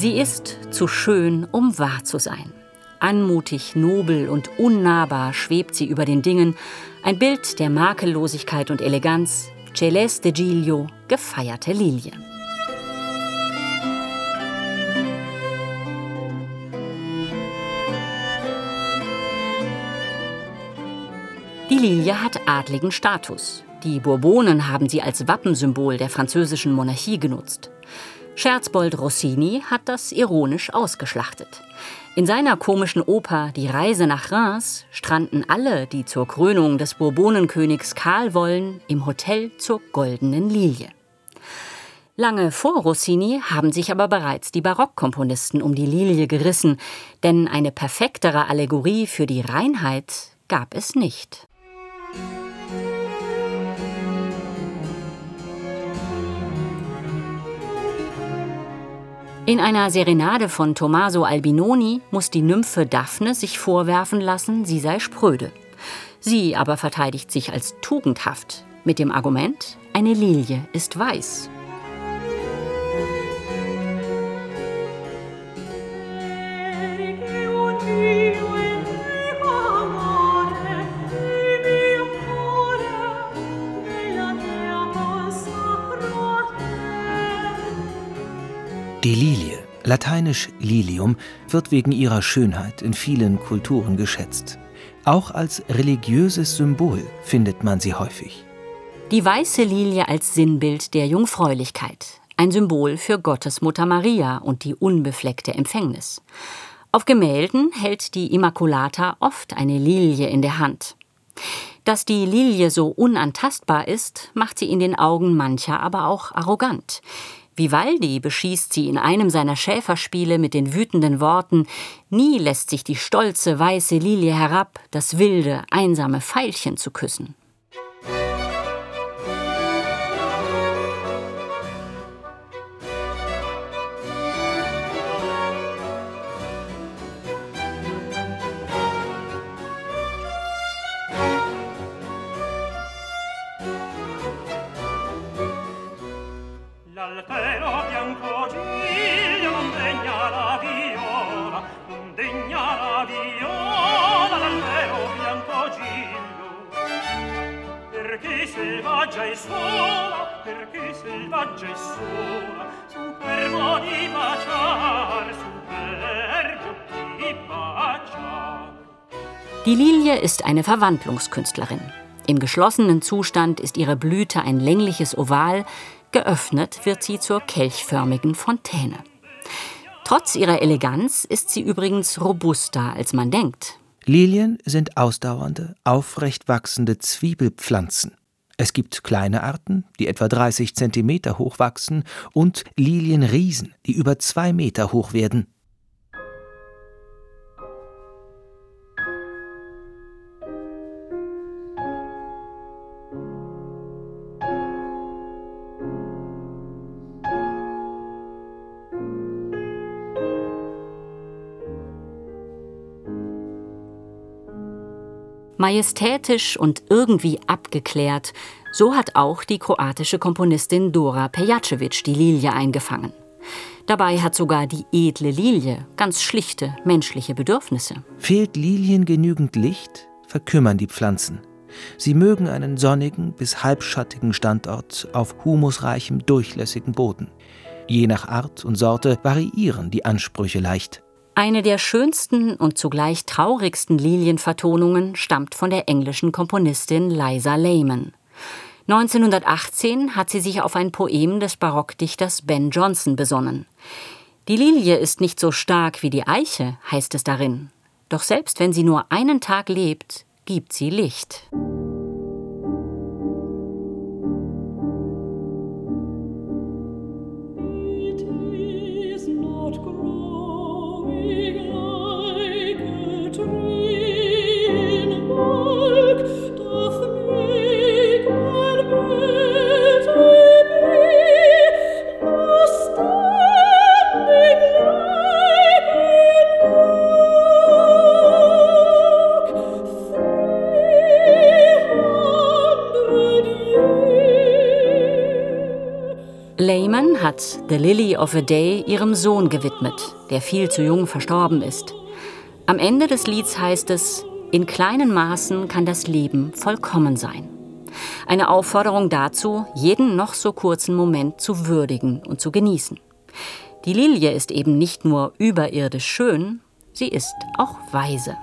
Sie ist zu schön, um wahr zu sein. Anmutig, nobel und unnahbar schwebt sie über den Dingen, ein Bild der Makellosigkeit und Eleganz, Celeste Giglio, gefeierte Lilie. Die Lilie hat adligen Status. Die Bourbonen haben sie als Wappensymbol der französischen Monarchie genutzt. Scherzbold Rossini hat das ironisch ausgeschlachtet. In seiner komischen Oper Die Reise nach Reims stranden alle, die zur Krönung des Bourbonenkönigs Karl wollen, im Hotel zur Goldenen Lilie. Lange vor Rossini haben sich aber bereits die Barockkomponisten um die Lilie gerissen, denn eine perfektere Allegorie für die Reinheit gab es nicht. In einer Serenade von Tommaso Albinoni muss die Nymphe Daphne sich vorwerfen lassen, sie sei spröde. Sie aber verteidigt sich als tugendhaft mit dem Argument, eine Lilie ist weiß. Die Lilie, lateinisch Lilium, wird wegen ihrer Schönheit in vielen Kulturen geschätzt. Auch als religiöses Symbol findet man sie häufig. Die weiße Lilie als Sinnbild der Jungfräulichkeit, ein Symbol für Gottes Mutter Maria und die unbefleckte Empfängnis. Auf Gemälden hält die Immaculata oft eine Lilie in der Hand. Dass die Lilie so unantastbar ist, macht sie in den Augen mancher aber auch arrogant. Vivaldi beschießt sie in einem seiner Schäferspiele mit den wütenden Worten Nie lässt sich die stolze weiße Lilie herab, das wilde, einsame Veilchen zu küssen. Die Lilie ist eine Verwandlungskünstlerin. Im geschlossenen Zustand ist ihre Blüte ein längliches Oval, geöffnet wird sie zur kelchförmigen Fontäne. Trotz ihrer Eleganz ist sie übrigens robuster, als man denkt. Lilien sind ausdauernde, aufrecht wachsende Zwiebelpflanzen. Es gibt kleine Arten, die etwa 30 Zentimeter hoch wachsen, und Lilienriesen, die über zwei Meter hoch werden. Majestätisch und irgendwie abgeklärt, so hat auch die kroatische Komponistin Dora Pejacevic die Lilie eingefangen. Dabei hat sogar die edle Lilie ganz schlichte menschliche Bedürfnisse. Fehlt Lilien genügend Licht, verkümmern die Pflanzen. Sie mögen einen sonnigen bis halbschattigen Standort auf humusreichem, durchlässigen Boden. Je nach Art und Sorte variieren die Ansprüche leicht. Eine der schönsten und zugleich traurigsten Lilienvertonungen stammt von der englischen Komponistin Liza Lehman. 1918 hat sie sich auf ein Poem des Barockdichters Ben Jonson besonnen. Die Lilie ist nicht so stark wie die Eiche, heißt es darin. Doch selbst wenn sie nur einen Tag lebt, gibt sie Licht. Hat The Lily of a Day ihrem Sohn gewidmet, der viel zu jung verstorben ist. Am Ende des Lieds heißt es, in kleinen Maßen kann das Leben vollkommen sein. Eine Aufforderung dazu, jeden noch so kurzen Moment zu würdigen und zu genießen. Die Lilie ist eben nicht nur überirdisch schön, sie ist auch weise.